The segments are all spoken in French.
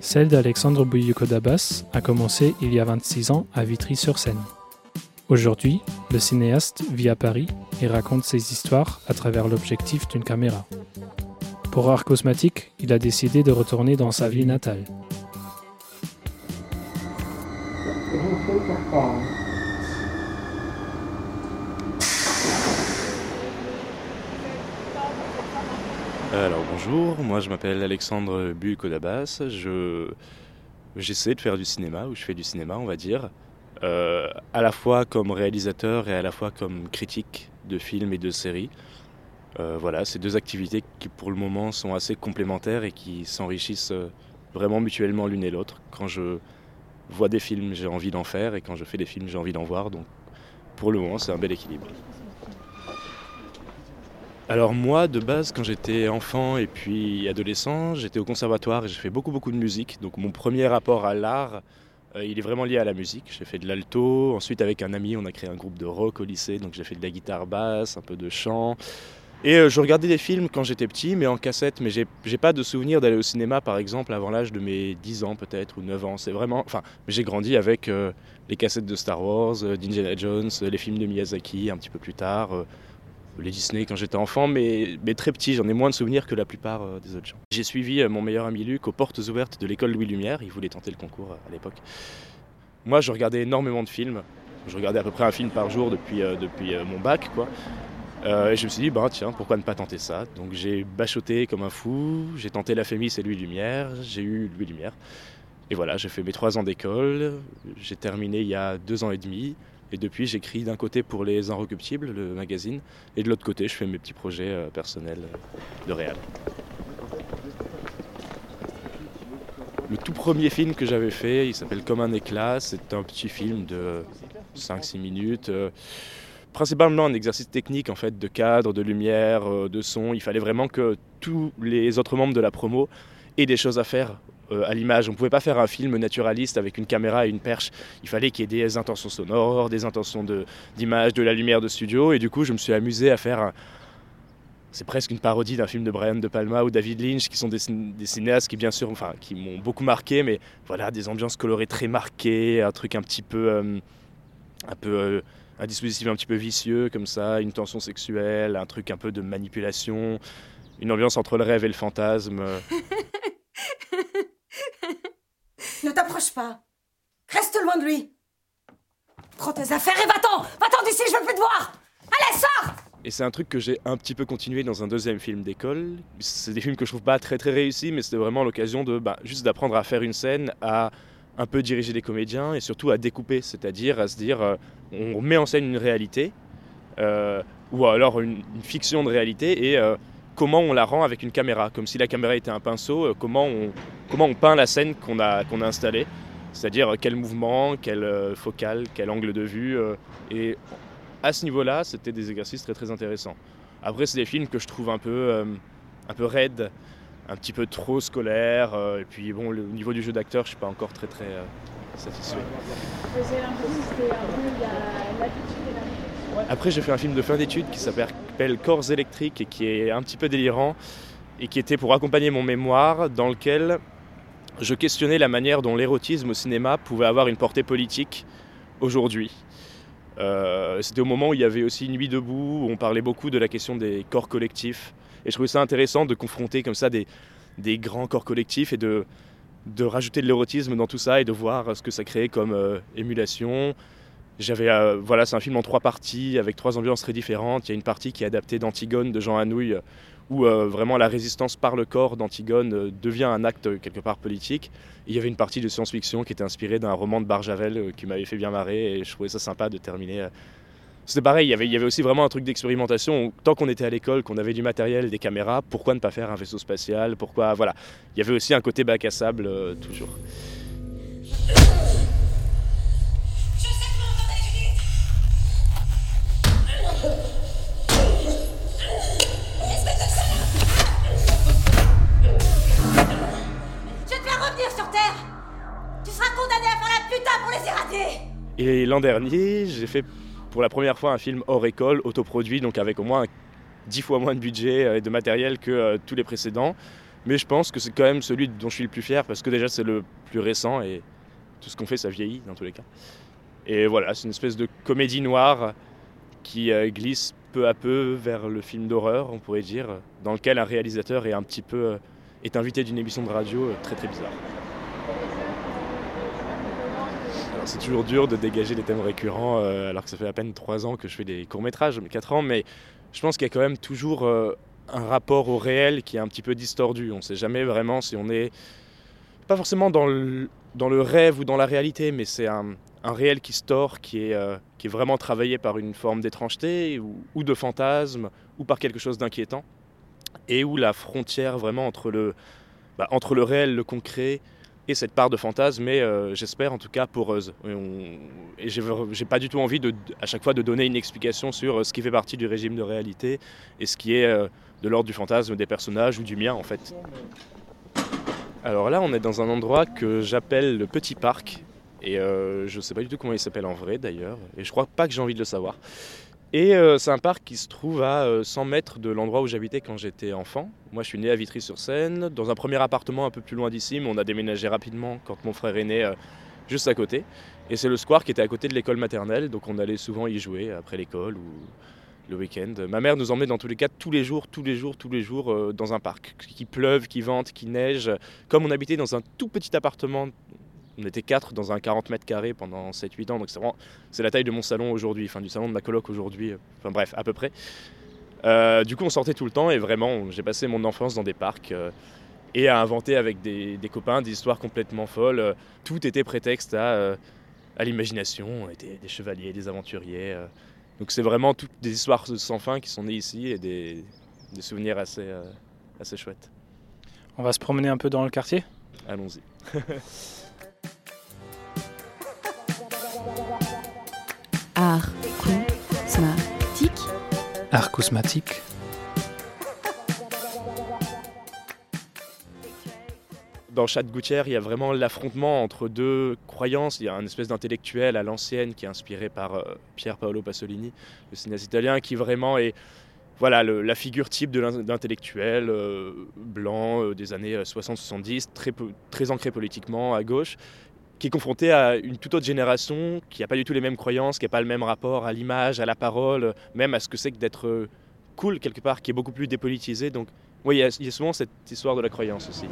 Celle d'Alexandre Bouyuko Dabas a commencé il y a 26 ans à Vitry-sur-Seine. Aujourd'hui, le cinéaste vit à Paris et raconte ses histoires à travers l'objectif d'une caméra. Pour Art Cosmatique, il a décidé de retourner dans sa ville natale. Alors bonjour, moi je m'appelle Alexandre Bukodabas, je j'essaie de faire du cinéma, ou je fais du cinéma on va dire, euh, à la fois comme réalisateur et à la fois comme critique de films et de séries. Euh, voilà, c'est deux activités qui pour le moment sont assez complémentaires et qui s'enrichissent euh, vraiment mutuellement l'une et l'autre. Quand je vois des films, j'ai envie d'en faire et quand je fais des films, j'ai envie d'en voir. Donc pour le moment, c'est un bel équilibre. Alors moi, de base, quand j'étais enfant et puis adolescent, j'étais au conservatoire et j'ai fait beaucoup beaucoup de musique. Donc mon premier rapport à l'art, euh, il est vraiment lié à la musique. J'ai fait de l'alto. Ensuite, avec un ami, on a créé un groupe de rock au lycée. Donc j'ai fait de la guitare basse, un peu de chant. Et euh, je regardais des films quand j'étais petit, mais en cassette. Mais j'ai pas de souvenir d'aller au cinéma, par exemple, avant l'âge de mes 10 ans peut-être, ou 9 ans. C'est vraiment... Enfin, j'ai grandi avec euh, les cassettes de Star Wars, d'Indiana Jones, les films de Miyazaki un petit peu plus tard. Les Disney quand j'étais enfant, mais, mais très petit, j'en ai moins de souvenirs que la plupart euh, des autres gens. J'ai suivi euh, mon meilleur ami Luc aux portes ouvertes de l'école Louis Lumière, il voulait tenter le concours euh, à l'époque. Moi, je regardais énormément de films, je regardais à peu près un film par jour depuis, depuis mon bac, quoi. Et je me suis dit, bah tiens, pourquoi ne pas tenter ça? Donc j'ai bachoté comme un fou, j'ai tenté la Fémis et Louis Lumière, j'ai eu Louis Lumière. Et voilà, j'ai fait mes trois ans d'école, j'ai terminé il y a deux ans et demi. Et depuis, j'écris d'un côté pour les Inrecuptibles, le magazine, et de l'autre côté, je fais mes petits projets euh, personnels euh, de réal. Le tout premier film que j'avais fait, il s'appelle Comme un éclat. C'est un petit film de 5-6 minutes. euh, principalement un exercice technique en fait, de cadre, de lumière, de son. Il fallait vraiment que tous les autres membres de la promo aient des choses à faire euh, à l'image. On ne pouvait pas faire un film naturaliste avec une caméra et une perche. Il fallait qu'il y ait des intentions sonores, des intentions d'image, de, la lumière de studio. Et du coup, je me suis amusé à faire c'est presque une parodie d'un film de Brian De Palma ou David Lynch, qui sont des cinéastes qui, bien sûr, enfin, qui m'ont beaucoup marqué, mais voilà, des ambiances colorées très marquées, un truc un petit peu, euh, un peu, euh, un dispositif un petit peu vicieux comme ça, une tension sexuelle, un truc un peu de manipulation, une ambiance entre le rêve et le fantasme. Reste loin de lui. Prends tes affaires et va-t'en. Va-t'en d'ici, je veux plus te voir. Allez, sors. Et c'est un truc que j'ai un petit peu continué dans un deuxième film d'école. C'est des films que je trouve pas très très réussis, mais c'était vraiment l'occasion de bah, juste d'apprendre à faire une scène, à un peu diriger des comédiens et surtout à découper, c'est-à-dire à se dire euh, on met en scène une réalité euh, ou alors une, fiction de réalité et euh, comment on la rend avec une caméra, comme si la caméra était un pinceau, comment, on, comment on peint la scène qu'on a, qu'on a installée, c'est-à-dire euh, quel mouvement, quelle euh, focale, quel angle de vue. euh, et à ce niveau-là, c'était des exercices très très intéressants. Après, c'est des films que je trouve un peu, un peu raides, un petit peu trop scolaires. et puis, bon, au niveau du jeu d'acteur, je suis pas encore très très satisfait. Après, j'ai fait un film de fin d'études qui s'appelle Corps électriques et qui est un petit peu délirant et qui était pour accompagner mon mémoire dans lequel je questionnais la manière dont l'érotisme au cinéma pouvait avoir une portée politique aujourd'hui. Euh, C'était au moment où il y avait aussi Nuit debout, où on parlait beaucoup de la question des corps collectifs. Et je trouvais ça intéressant de confronter comme ça des, grands corps collectifs et de, de rajouter de l'érotisme dans tout ça et de voir ce que ça créait comme euh, émulation. J'avais, euh, voilà, c'est un film en trois parties avec trois ambiances très différentes. Il y a une partie qui est adaptée d'Antigone de Jean Anouilh, où euh, vraiment la résistance par le corps d'Antigone euh, devient un acte euh, quelque part politique. Il y avait une partie de science-fiction qui était inspirée d'un roman de Barjavel euh, qui m'avait fait bien marrer et je trouvais ça sympa de terminer. C'était pareil, il y, avait, aussi vraiment un truc d'expérimentation. Tant qu'on était à l'école, qu'on avait du matériel, des caméras, pourquoi ne pas faire un vaisseau spatial Pourquoi Voilà. Il y avait aussi un côté bac à sable toujours. Et l'an dernier, j'ai fait pour la première fois un film hors école, autoproduit, donc avec au moins dix fois moins de budget euh, et de matériel que euh, tous les précédents. Mais je pense que c'est quand même celui dont je suis le plus fier parce que déjà c'est le plus récent et tout ce qu'on fait ça vieillit dans tous les cas. Et voilà, c'est une espèce de comédie noire qui euh, glisse peu à peu vers le film d'horreur, on pourrait dire, dans lequel un réalisateur est un petit peu est invité d'une émission de radio très très bizarre. C'est toujours dur de dégager des thèmes récurrents euh, alors que ça fait à peine 3 ans que je fais des courts-métrages, mais 4 ans, mais je pense qu'il y a quand même toujours euh, un rapport au réel qui est un petit peu distordu. On ne sait jamais vraiment si on est pas forcément dans le, rêve ou dans la réalité, mais c'est un, réel qui se tord, qui est, euh, qui est vraiment travaillé par une forme d'étrangeté ou, de fantasme ou par quelque chose d'inquiétant, et où la frontière vraiment entre le, bah, entre le réel, le concret, et cette part de fantasme mais euh, j'espère en tout cas poreuse. Et, j'ai pas du tout envie de, à chaque fois de donner une explication sur euh, ce qui fait partie du régime de réalité et ce qui est euh, de l'ordre du fantasme des personnages ou du mien en fait. Alors là, on est dans un endroit que j'appelle le Petit Parc. Et je ne sais pas du tout comment il s'appelle en vrai d'ailleurs. Et je crois pas que j'ai envie de le savoir. Et euh, c'est un parc qui se trouve à 100 euh, mètres de l'endroit où j'habitais quand j'étais enfant. Moi, je suis né à Vitry-sur-Seine, dans un premier appartement un peu plus loin d'ici, mais on a déménagé rapidement quand mon frère est né, euh, juste à côté. Et c'est le square qui était à côté de l'école maternelle, donc on allait souvent y jouer après l'école ou le week-end. Ma mère nous emmenait dans tous les cas tous les jours, tous les jours, tous les jours dans un parc. Qu'il pleuve, qu'il vente, qu'il neige. Comme on habitait dans un tout petit appartement on était quatre dans un 40 mètres carrés pendant 7-8 ans, donc c'est vraiment c'est la taille de mon salon aujourd'hui, enfin du salon de ma coloc aujourd'hui, enfin bref, à peu près. Euh, du coup, on sortait tout le temps et vraiment, j'ai passé mon enfance dans des parcs euh, et à inventer avec des, copains des histoires complètement folles. tout était prétexte à, à l'imagination, on était des chevaliers, des aventuriers. Euh. donc c'est vraiment toutes des histoires sans fin qui sont nées ici et des, des souvenirs assez, assez chouettes. On va se promener un peu dans le quartier? Allons-y. Art cosmatique. Dans Chat Gouttière, il y a vraiment l'affrontement entre deux croyances. Il y a un espèce d'intellectuel à l'ancienne qui est inspiré par euh, Pier Paolo Pasolini, le cinéaste italien, qui vraiment est voilà, la figure type de l'intellectuel euh, blanc euh, des années 60-70, très, très ancré politiquement à gauche, qui est confronté à une toute autre génération qui n'a pas du tout les mêmes croyances, qui n'a pas le même rapport à l'image, à la parole, même à ce que c'est que d'être euh, cool quelque part, qui est beaucoup plus dépolitisé. Donc, oui, il y, a souvent cette histoire de la croyance aussi.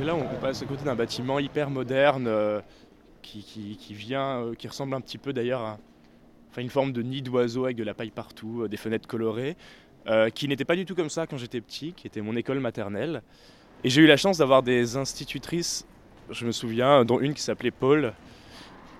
Et là, on passe à côté d'un bâtiment hyper moderne euh, qui, vient, euh, qui ressemble un petit peu d'ailleurs à enfin, une forme de nid d'oiseau avec de la paille partout, des fenêtres colorées, qui n'était pas du tout comme ça quand j'étais petit, qui était mon école maternelle. Et j'ai eu la chance d'avoir des institutrices, je me souviens, dont une qui s'appelait Paul,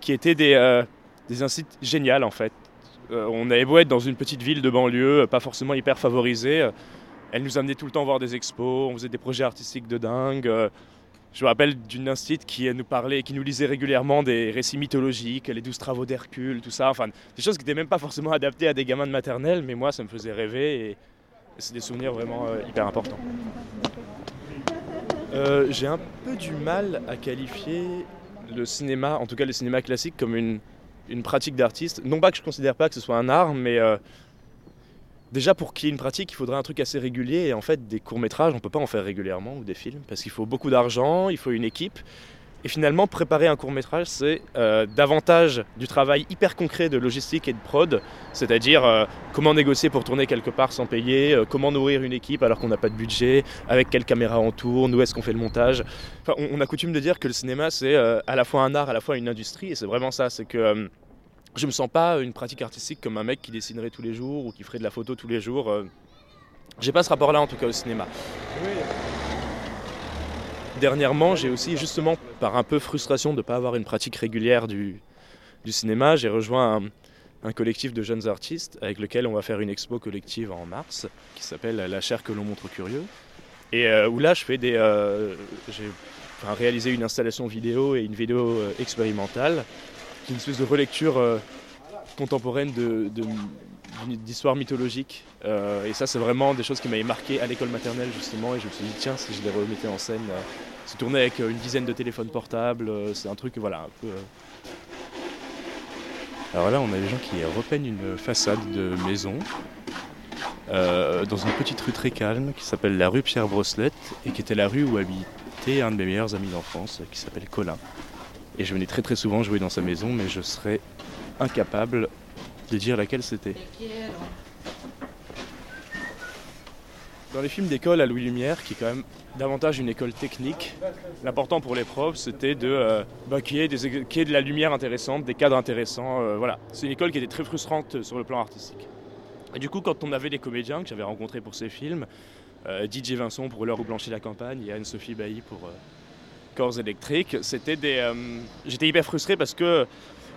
qui étaient des, euh, des instituts géniales en fait. Euh, on avait beau être dans une petite ville de banlieue, pas forcément hyper favorisée. Euh, elle nous amenait tout le temps voir des expos, on faisait des projets artistiques de dingue. Je me rappelle d'une institut qui nous parlait, qui nous lisait régulièrement des récits mythologiques, les douze travaux d'Hercule, tout ça. Enfin, des choses qui n'étaient même pas forcément adaptées à des gamins de maternelle, mais moi, ça me faisait rêver et, c'est des souvenirs vraiment hyper importants. Euh, j'ai un peu du mal à qualifier le cinéma, en tout cas le cinéma classique, comme une, une pratique d'artiste. Non pas que je considère pas que ce soit un art, mais euh, déjà pour qu'il y ait une pratique, il faudrait un truc assez régulier. Et en fait, des courts-métrages, on ne peut pas en faire régulièrement, ou des films, parce qu'il faut beaucoup d'argent, il faut une équipe. Et finalement, préparer un court métrage, c'est euh, davantage du travail hyper concret de logistique et de prod, c'est-à-dire euh, comment négocier pour tourner quelque part sans payer, euh, comment nourrir une équipe alors qu'on n'a pas de budget, avec quelle caméra on tourne, où est-ce qu'on fait le montage. on, a coutume de dire que le cinéma, c'est à la fois un art, à la fois une industrie, et c'est vraiment ça, c'est que je me sens pas une pratique artistique comme un mec qui dessinerait tous les jours ou qui ferait de la photo tous les jours. J'ai pas ce rapport-là en tout cas au cinéma. Dernièrement, j'ai aussi, justement, par un peu frustration de ne pas avoir une pratique régulière du, cinéma, j'ai rejoint un, collectif de jeunes artistes avec lequel on va faire une expo collective en mars qui s'appelle La chair que l'on montre curieux. Et euh, où là, je fais des. euh, j'ai réalisé une installation vidéo et une vidéo euh, expérimentale, qui est une espèce de relecture contemporaine de, d'histoire mythologique. Euh, et ça, c'est vraiment des choses qui m'avaient marqué à l'école maternelle, justement. Et je me suis dit, tiens, si je les remettais en scène. euh, c'est tourné avec euh, une dizaine de téléphones portables. euh, c'est un truc, voilà, un peu. euh. Alors là, on a des gens qui repeignent une façade de maison euh, dans une petite rue très calme qui s'appelle la rue Pierre Brosselette et qui était la rue où habitait un de mes meilleurs amis d'enfance qui s'appelle Colin. Et je venais très très souvent jouer dans sa maison, mais je serais incapable de dire laquelle c'était. Dans les films d'école à Louis Lumière, qui est quand même davantage une école technique, l'important pour les profs, c'était de euh, bah, qu'il y, ait de la lumière intéressante, des cadres intéressants. euh, voilà, c'est une école qui était très frustrante sur le plan artistique. Et du coup, quand on avait des comédiens que j'avais rencontrés pour ces films, euh, DJ Vincent pour L'heure où blanchit la campagne et Anne-Sophie Bailly pour euh, Corps électriques, c'était des. euh, J'étais hyper frustré parce que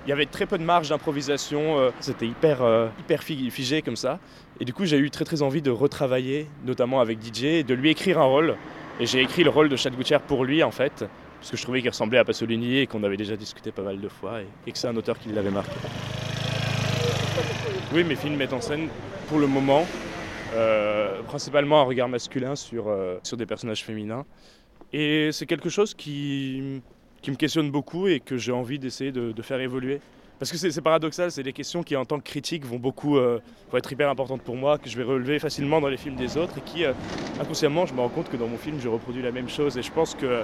il y avait très peu de marge d'improvisation, euh, c'était hyper, euh, hyper fi- figé comme ça. Et du coup, j'ai eu très très envie de retravailler, notamment avec DJ, et de lui écrire un rôle. Et j'ai écrit le rôle de Chad Gouttière pour lui en fait, parce que je trouvais qu'il ressemblait à Pasolini et qu'on avait déjà discuté pas mal de fois, et, que c'est un auteur qui l'avait marqué. Oui, mes films mettent en scène, pour le moment, euh, principalement un regard masculin sur, sur des personnages féminins. Et c'est quelque chose qui, qui me questionne beaucoup et que j'ai envie d'essayer de, faire évoluer. Parce que c'est paradoxal, c'est des questions qui en tant que critique vont beaucoup euh, vont être hyper importantes pour moi, que je vais relever facilement dans les films des autres et qui, euh, inconsciemment, je me rends compte que dans mon film, je reproduis la même chose. Et je pense que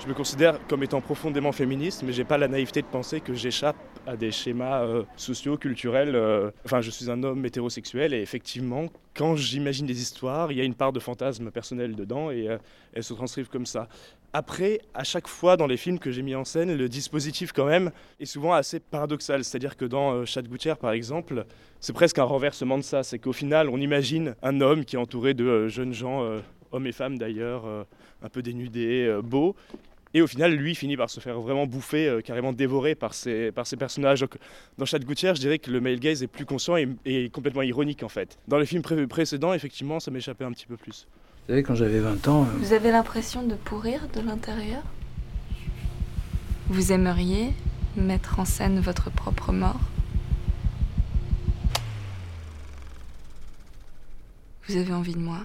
je me considère comme étant profondément féministe, mais j'ai pas la naïveté de penser que j'échappe à des schémas euh, sociaux, culturels. euh. Enfin, je suis un homme hétérosexuel et effectivement, quand j'imagine des histoires, il y a une part de fantasme personnel dedans et euh, elles se transcrivent comme ça. Après, à chaque fois dans les films que j'ai mis en scène, le dispositif quand même est souvent assez paradoxal. C'est-à-dire que dans euh, Chad Gouttière, par exemple, c'est presque un renversement de ça. C'est qu'au final, on imagine un homme qui est entouré de euh, jeunes gens, euh, hommes et femmes d'ailleurs, euh, un peu dénudés, beaux. Et au final, lui finit par se faire vraiment bouffer, carrément dévorer par ces, par ces personnages. Donc, dans Chad Gouttière, je dirais que le male gaze est plus conscient et, complètement ironique en fait. Dans les films pré- précédents, effectivement, ça m'échappait un petit peu plus. Vous savez, quand j'avais 20 ans, euh, Vous avez l'impression de pourrir de l'intérieur? Vous aimeriez mettre en scène votre propre mort? Vous avez envie de moi?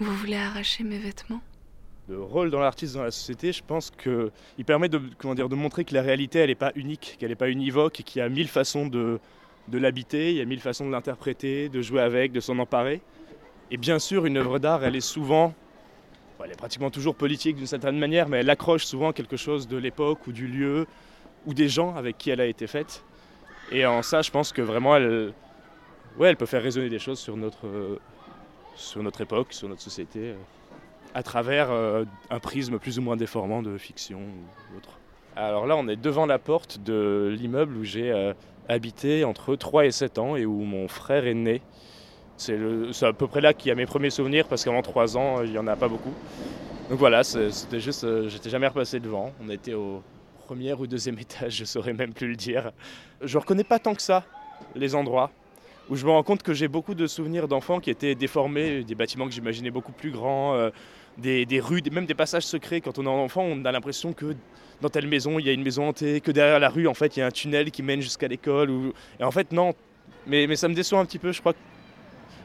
Vous voulez arracher mes vêtements? Le rôle dans l'artiste dans la société, je pense qu'il permet de, comment dire, de montrer que la réalité, elle n'est pas unique, qu'elle n'est pas univoque et qu'il y a mille façons de, de l'habiter, il y a mille façons de l'interpréter, de jouer avec, de s'en emparer. Et bien sûr, une œuvre d'art, elle est souvent, elle est pratiquement toujours politique d'une certaine manière, mais elle accroche souvent quelque chose de l'époque ou du lieu ou des gens avec qui elle a été faite. Et en ça, je pense que vraiment, elle, ouais, elle peut faire résonner des choses sur notre, sur notre époque, sur notre société, euh, à travers euh, un prisme plus ou moins déformant de fiction ou autre. Alors là, on est devant la porte de l'immeuble où j'ai euh, habité entre 3 et 7 ans et où mon frère est né. C'est à peu près là qu'il y a mes premiers souvenirs parce qu'avant 3 ans, euh, il n'y en a pas beaucoup. Donc voilà, c'était juste, euh, j'étais jamais repassé devant. On était au premier ou deuxième étage, je saurais même plus le dire. Je reconnais pas tant que ça les endroits où je me rends compte que j'ai beaucoup de souvenirs d'enfants qui étaient déformés, des bâtiments que j'imaginais beaucoup plus grands, euh, des, des rues, même des passages secrets. Quand on est enfant, on a l'impression que dans telle maison, il y a une maison hantée, que derrière la rue, en fait, il y a un tunnel qui mène jusqu'à l'école. Et en fait, non. Mais, mais ça me déçoit un petit peu, je crois.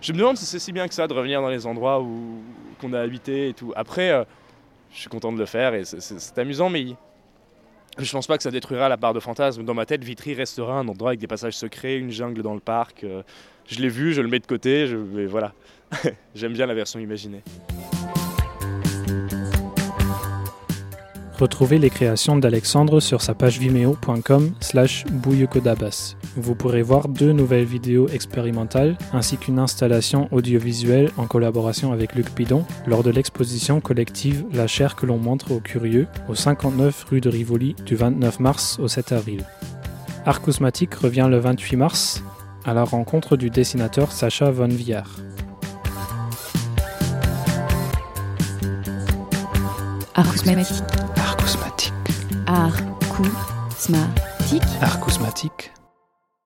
Je me demande si c'est si bien que ça de revenir dans les endroits où qu'on a habité et tout. Après, euh, je suis content de le faire et c'est- amusant, mais je pense pas que ça détruira la part de fantasme. Dans ma tête, Vitry restera un endroit avec des passages secrets, une jungle dans le parc. euh, je l'ai vu, je le mets de côté, je, mais voilà. J'aime bien la version imaginée. Retrouvez les créations d'Alexandre sur sa page vimeo.com slash. Vous pourrez voir deux nouvelles vidéos expérimentales ainsi qu'une installation audiovisuelle en collaboration avec Luc Bidon lors de l'exposition collective La chair que l'on montre aux curieux au 59 rue de Rivoli du 29 mars au 7 avril. Arcousmatique revient le 28 mars à la rencontre du dessinateur Sacha Von Viard. Arcousmatique. Arcousmatique.